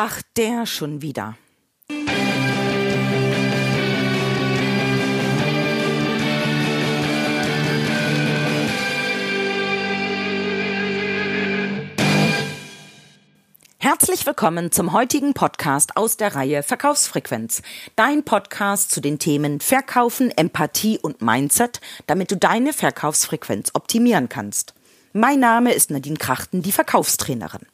Ach, der schon wieder. Herzlich willkommen zum heutigen Podcast aus der Reihe Verkaufsfrequenz. Dein Podcast zu den Themen Verkaufen, Empathie und Mindset, damit du deine Verkaufsfrequenz optimieren kannst. Mein Name ist Nadine Krachten, die Verkaufstrainerin.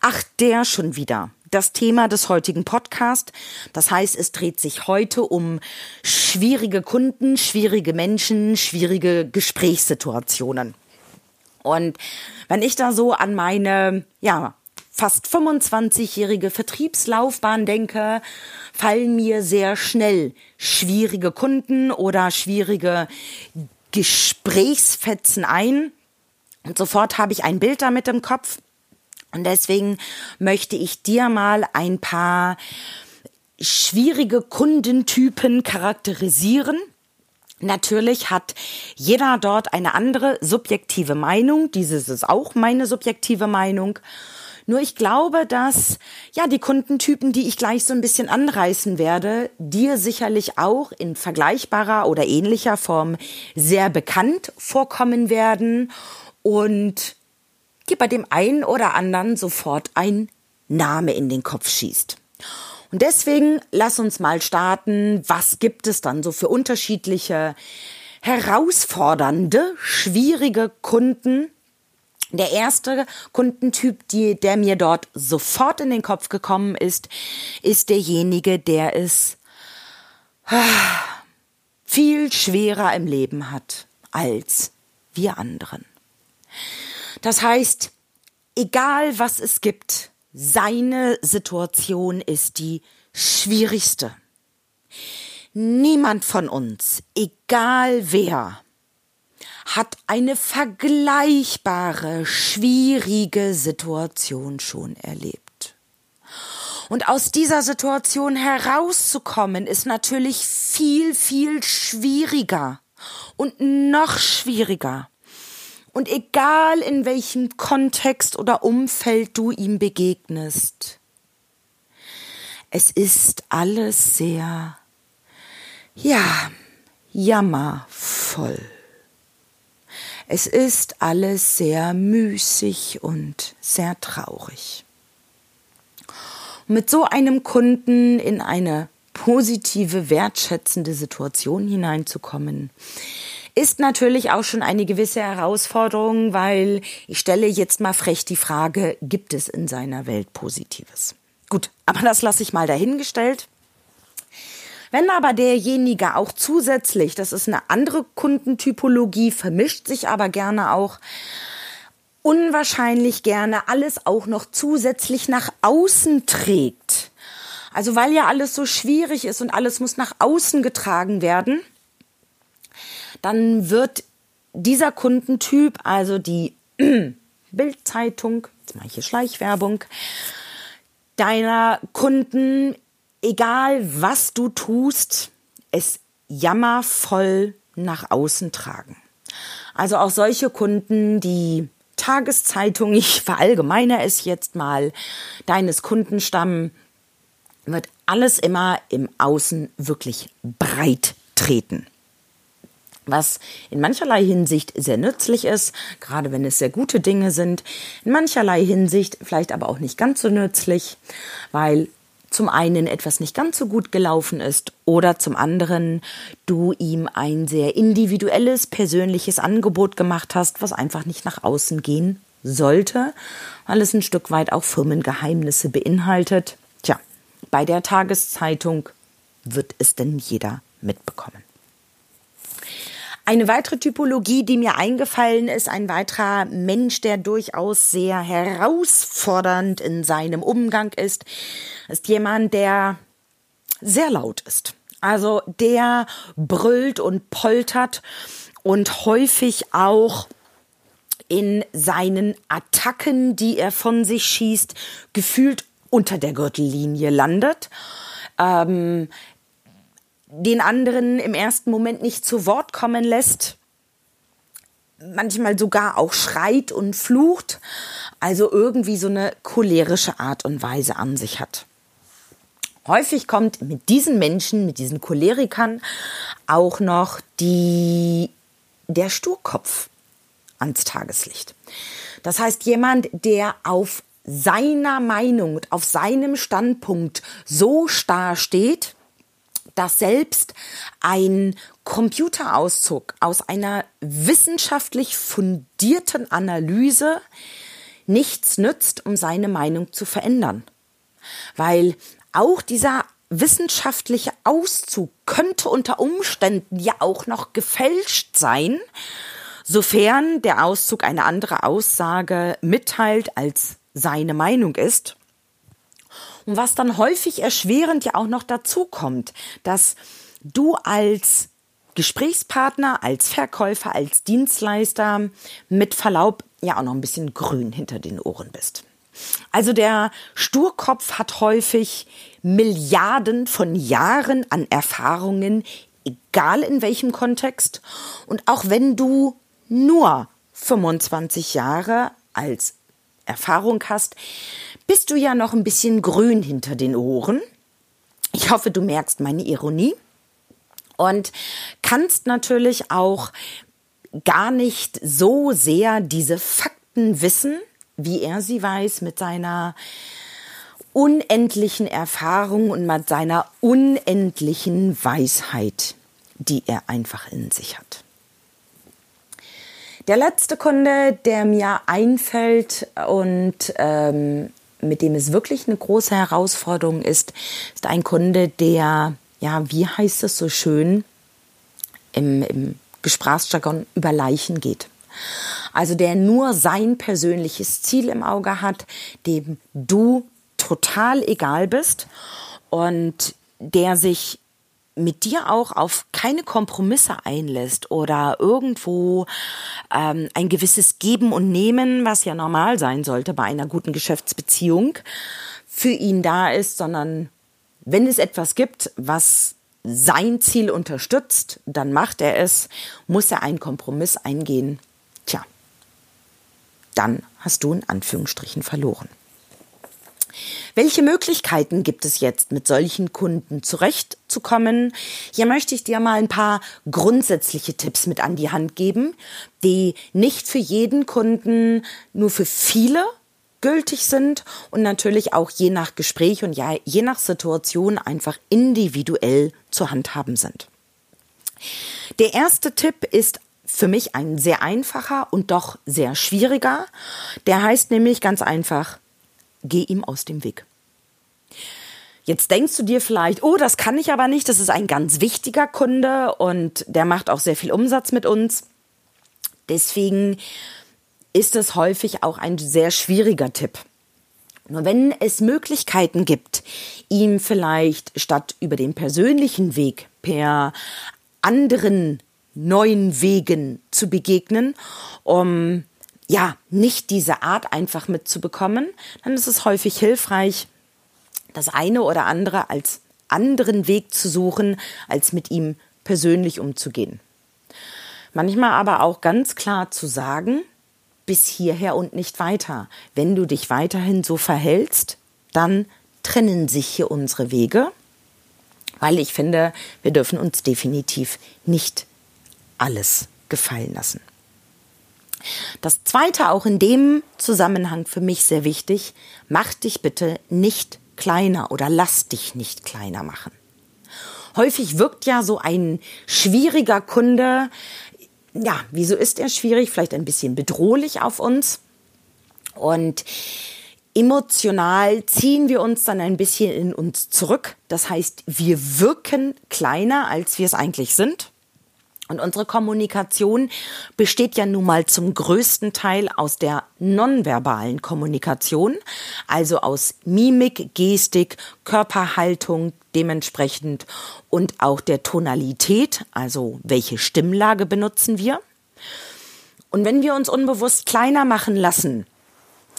Ach, der schon wieder. Das Thema des heutigen Podcasts. Das heißt, es dreht sich heute um schwierige Kunden, schwierige Menschen, schwierige Gesprächssituationen. Und wenn ich da so an meine, ja, fast 25-jährige Vertriebslaufbahn denke, fallen mir sehr schnell schwierige Kunden oder schwierige Gesprächsfetzen ein. Und sofort habe ich ein Bild damit im Kopf. Und deswegen möchte ich dir mal ein paar schwierige Kundentypen charakterisieren. Natürlich hat jeder dort eine andere subjektive Meinung. Dieses ist auch meine subjektive Meinung. Nur ich glaube, dass ja die Kundentypen, die ich gleich so ein bisschen anreißen werde, dir sicherlich auch in vergleichbarer oder ähnlicher Form sehr bekannt vorkommen werden und dir bei dem einen oder anderen sofort ein Name in den Kopf schießt. Und deswegen lass uns mal starten. Was gibt es dann so für unterschiedliche, herausfordernde, schwierige Kunden? Der erste Kundentyp, die, der mir dort sofort in den Kopf gekommen ist, ist derjenige, der es viel schwerer im Leben hat als wir anderen. Das heißt, egal was es gibt, seine Situation ist die schwierigste. Niemand von uns, egal wer, hat eine vergleichbare, schwierige Situation schon erlebt. Und aus dieser Situation herauszukommen, ist natürlich viel, viel schwieriger und noch schwieriger. Und egal in welchem Kontext oder Umfeld du ihm begegnest, es ist alles sehr, ja, jammervoll. Es ist alles sehr müßig und sehr traurig. mit so einem Kunden in eine positive, wertschätzende Situation hineinzukommen, ist natürlich auch schon eine gewisse Herausforderung, weil ich stelle jetzt mal frech die Frage, gibt es in seiner Welt Positives? Gut, aber das lasse ich mal dahingestellt. Wenn aber derjenige auch zusätzlich, das ist eine andere Kundentypologie, vermischt sich aber gerne auch unwahrscheinlich gerne alles auch noch zusätzlich nach außen trägt. Also weil ja alles so schwierig ist und alles muss nach außen getragen werden, dann wird dieser Kundentyp, also die Bildzeitung, jetzt mache ich hier Schleichwerbung, deiner Kunden, egal was du tust, es jammervoll nach außen tragen. Also auch solche Kunden, die Tageszeitung, ich verallgemeine es jetzt mal, deines Kundenstamm, wird alles immer im Außen wirklich breit treten was in mancherlei Hinsicht sehr nützlich ist, gerade wenn es sehr gute Dinge sind, in mancherlei Hinsicht vielleicht aber auch nicht ganz so nützlich, weil zum einen etwas nicht ganz so gut gelaufen ist oder zum anderen du ihm ein sehr individuelles, persönliches Angebot gemacht hast, was einfach nicht nach außen gehen sollte, weil es ein Stück weit auch Firmengeheimnisse beinhaltet. Tja, bei der Tageszeitung wird es denn jeder mitbekommen. Eine weitere Typologie, die mir eingefallen ist, ein weiterer Mensch, der durchaus sehr herausfordernd in seinem Umgang ist, ist jemand, der sehr laut ist. Also der brüllt und poltert und häufig auch in seinen Attacken, die er von sich schießt, gefühlt unter der Gürtellinie landet. Ähm, den anderen im ersten Moment nicht zu Wort kommen lässt, manchmal sogar auch schreit und flucht, also irgendwie so eine cholerische Art und Weise an sich hat. Häufig kommt mit diesen Menschen, mit diesen Cholerikern auch noch die, der Sturkopf ans Tageslicht. Das heißt, jemand, der auf seiner Meinung und auf seinem Standpunkt so starr steht, dass selbst ein Computerauszug aus einer wissenschaftlich fundierten Analyse nichts nützt, um seine Meinung zu verändern. Weil auch dieser wissenschaftliche Auszug könnte unter Umständen ja auch noch gefälscht sein, sofern der Auszug eine andere Aussage mitteilt, als seine Meinung ist. Und was dann häufig erschwerend ja auch noch dazu kommt, dass du als Gesprächspartner, als Verkäufer, als Dienstleister mit Verlaub ja auch noch ein bisschen grün hinter den Ohren bist. Also der Sturkopf hat häufig Milliarden von Jahren an Erfahrungen, egal in welchem Kontext. Und auch wenn du nur 25 Jahre als Erfahrung hast, bist du ja noch ein bisschen grün hinter den Ohren. Ich hoffe, du merkst meine Ironie und kannst natürlich auch gar nicht so sehr diese Fakten wissen, wie er sie weiß, mit seiner unendlichen Erfahrung und mit seiner unendlichen Weisheit, die er einfach in sich hat. Der letzte Kunde, der mir einfällt und ähm, mit dem es wirklich eine große Herausforderung ist, ist ein Kunde, der, ja, wie heißt es so schön im, im Gesprächsjargon, über Leichen geht. Also der nur sein persönliches Ziel im Auge hat, dem du total egal bist und der sich mit dir auch auf keine Kompromisse einlässt oder irgendwo ähm, ein gewisses Geben und Nehmen, was ja normal sein sollte bei einer guten Geschäftsbeziehung, für ihn da ist, sondern wenn es etwas gibt, was sein Ziel unterstützt, dann macht er es, muss er einen Kompromiss eingehen. Tja, dann hast du in Anführungsstrichen verloren. Welche Möglichkeiten gibt es jetzt, mit solchen Kunden zurechtzukommen? Hier möchte ich dir mal ein paar grundsätzliche Tipps mit an die Hand geben, die nicht für jeden Kunden, nur für viele gültig sind und natürlich auch je nach Gespräch und je nach Situation einfach individuell zu handhaben sind. Der erste Tipp ist für mich ein sehr einfacher und doch sehr schwieriger. Der heißt nämlich ganz einfach, geh ihm aus dem Weg. Jetzt denkst du dir vielleicht, oh, das kann ich aber nicht, das ist ein ganz wichtiger Kunde und der macht auch sehr viel Umsatz mit uns. Deswegen ist es häufig auch ein sehr schwieriger Tipp. Nur wenn es Möglichkeiten gibt, ihm vielleicht statt über den persönlichen Weg per anderen neuen Wegen zu begegnen, um ja, nicht diese Art einfach mitzubekommen, dann ist es häufig hilfreich, das eine oder andere als anderen Weg zu suchen, als mit ihm persönlich umzugehen. Manchmal aber auch ganz klar zu sagen, bis hierher und nicht weiter. Wenn du dich weiterhin so verhältst, dann trennen sich hier unsere Wege, weil ich finde, wir dürfen uns definitiv nicht alles gefallen lassen. Das zweite, auch in dem Zusammenhang für mich sehr wichtig, mach dich bitte nicht kleiner oder lass dich nicht kleiner machen. Häufig wirkt ja so ein schwieriger Kunde, ja, wieso ist er schwierig? Vielleicht ein bisschen bedrohlich auf uns. Und emotional ziehen wir uns dann ein bisschen in uns zurück. Das heißt, wir wirken kleiner, als wir es eigentlich sind. Und unsere Kommunikation besteht ja nun mal zum größten Teil aus der nonverbalen Kommunikation, also aus Mimik, Gestik, Körperhaltung dementsprechend und auch der Tonalität, also welche Stimmlage benutzen wir. Und wenn wir uns unbewusst kleiner machen lassen,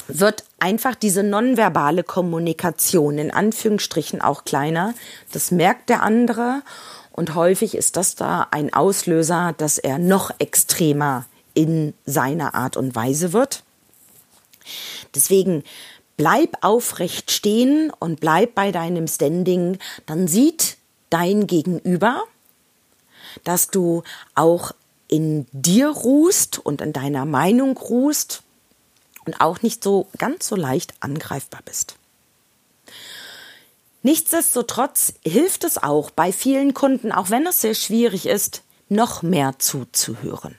wird einfach diese nonverbale Kommunikation in Anführungsstrichen auch kleiner. Das merkt der andere und häufig ist das da ein Auslöser, dass er noch extremer in seiner Art und Weise wird. Deswegen bleib aufrecht stehen und bleib bei deinem Standing, dann sieht dein Gegenüber, dass du auch in dir ruhst und in deiner Meinung ruhst und auch nicht so ganz so leicht angreifbar bist. Nichtsdestotrotz hilft es auch bei vielen Kunden, auch wenn es sehr schwierig ist, noch mehr zuzuhören.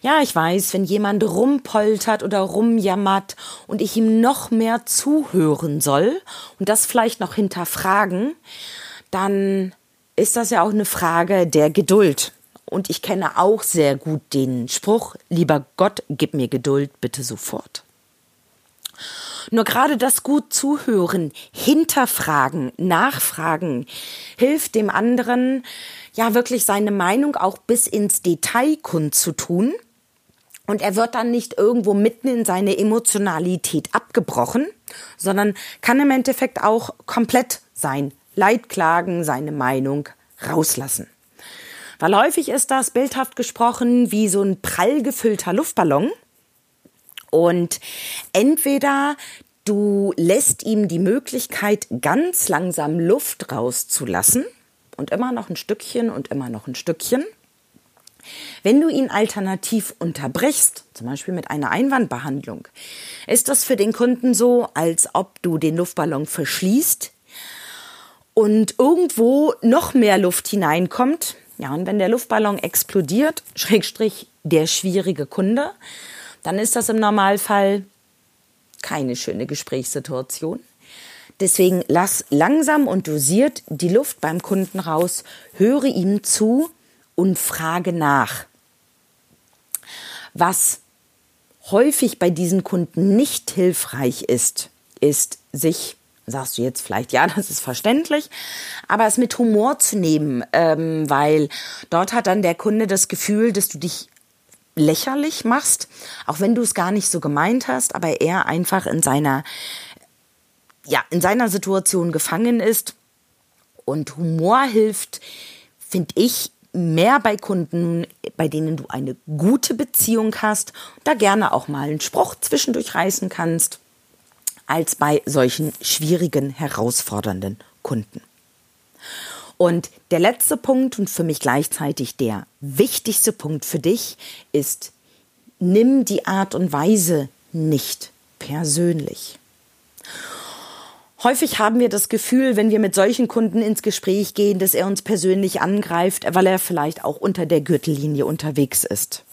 Ja, ich weiß, wenn jemand rumpoltert oder rumjammert und ich ihm noch mehr zuhören soll und das vielleicht noch hinterfragen, dann ist das ja auch eine Frage der Geduld. Und ich kenne auch sehr gut den Spruch, lieber Gott, gib mir Geduld bitte sofort. Nur gerade das gut zuhören, hinterfragen, nachfragen, hilft dem anderen, ja wirklich seine Meinung auch bis ins Detail kundzutun. Und er wird dann nicht irgendwo mitten in seine Emotionalität abgebrochen, sondern kann im Endeffekt auch komplett sein Leidklagen, seine Meinung rauslassen. Weil häufig ist das bildhaft gesprochen wie so ein prall gefüllter Luftballon. Und entweder du lässt ihm die Möglichkeit, ganz langsam Luft rauszulassen und immer noch ein Stückchen und immer noch ein Stückchen. Wenn du ihn alternativ unterbrichst, zum Beispiel mit einer Einwandbehandlung, ist das für den Kunden so, als ob du den Luftballon verschließt und irgendwo noch mehr Luft hineinkommt. Ja, und wenn der Luftballon explodiert, Schrägstrich der schwierige Kunde, dann ist das im Normalfall keine schöne Gesprächssituation. Deswegen lass langsam und dosiert die Luft beim Kunden raus, höre ihm zu und frage nach. Was häufig bei diesen Kunden nicht hilfreich ist, ist sich sagst du jetzt vielleicht, ja, das ist verständlich, aber es mit Humor zu nehmen, ähm, weil dort hat dann der Kunde das Gefühl, dass du dich lächerlich machst, auch wenn du es gar nicht so gemeint hast, aber er einfach in seiner, ja, in seiner Situation gefangen ist. Und Humor hilft, finde ich, mehr bei Kunden, bei denen du eine gute Beziehung hast, da gerne auch mal einen Spruch zwischendurch reißen kannst, als bei solchen schwierigen, herausfordernden Kunden. Und der letzte Punkt und für mich gleichzeitig der wichtigste Punkt für dich ist, nimm die Art und Weise nicht persönlich. Häufig haben wir das Gefühl, wenn wir mit solchen Kunden ins Gespräch gehen, dass er uns persönlich angreift, weil er vielleicht auch unter der Gürtellinie unterwegs ist.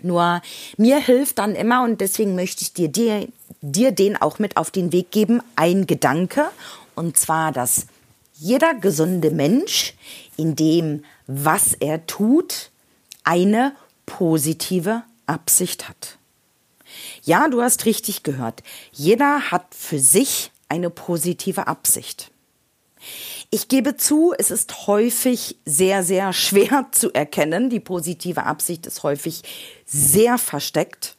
Nur mir hilft dann immer, und deswegen möchte ich dir, dir, dir den auch mit auf den Weg geben, ein Gedanke, und zwar, dass jeder gesunde Mensch in dem, was er tut, eine positive Absicht hat. Ja, du hast richtig gehört. Jeder hat für sich eine positive Absicht. Ich gebe zu, es ist häufig sehr, sehr schwer zu erkennen. Die positive Absicht ist häufig sehr versteckt.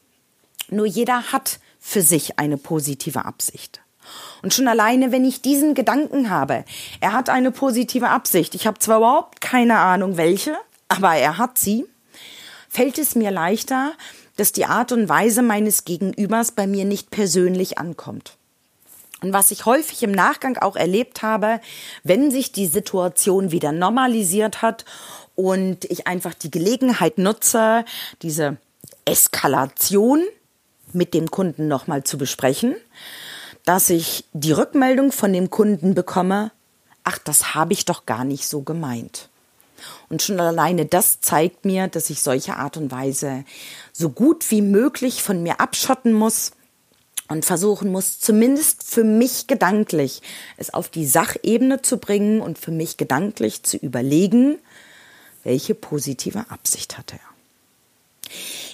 Nur jeder hat für sich eine positive Absicht. Und schon alleine, wenn ich diesen Gedanken habe, er hat eine positive Absicht, ich habe zwar überhaupt keine Ahnung welche, aber er hat sie, fällt es mir leichter, dass die Art und Weise meines Gegenübers bei mir nicht persönlich ankommt. Und was ich häufig im Nachgang auch erlebt habe, wenn sich die Situation wieder normalisiert hat und ich einfach die Gelegenheit nutze, diese Eskalation mit dem Kunden nochmal zu besprechen, dass ich die Rückmeldung von dem Kunden bekomme, ach, das habe ich doch gar nicht so gemeint. Und schon alleine das zeigt mir, dass ich solche Art und Weise so gut wie möglich von mir abschotten muss und versuchen muss, zumindest für mich gedanklich es auf die Sachebene zu bringen und für mich gedanklich zu überlegen, welche positive Absicht hat er.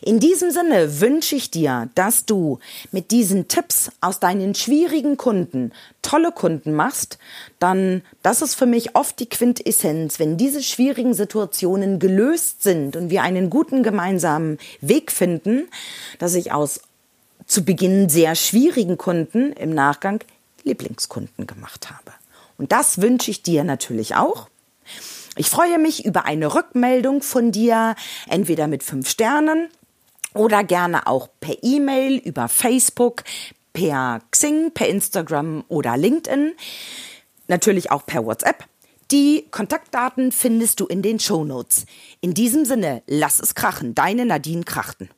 In diesem Sinne wünsche ich dir, dass du mit diesen Tipps aus deinen schwierigen Kunden tolle Kunden machst, dann das ist für mich oft die Quintessenz, wenn diese schwierigen Situationen gelöst sind und wir einen guten gemeinsamen Weg finden, dass ich aus zu Beginn sehr schwierigen Kunden im Nachgang Lieblingskunden gemacht habe. Und das wünsche ich dir natürlich auch. Ich freue mich über eine Rückmeldung von dir, entweder mit fünf Sternen oder gerne auch per E-Mail, über Facebook, per Xing, per Instagram oder LinkedIn. Natürlich auch per WhatsApp. Die Kontaktdaten findest du in den Show Notes. In diesem Sinne, lass es krachen. Deine Nadine Krachten.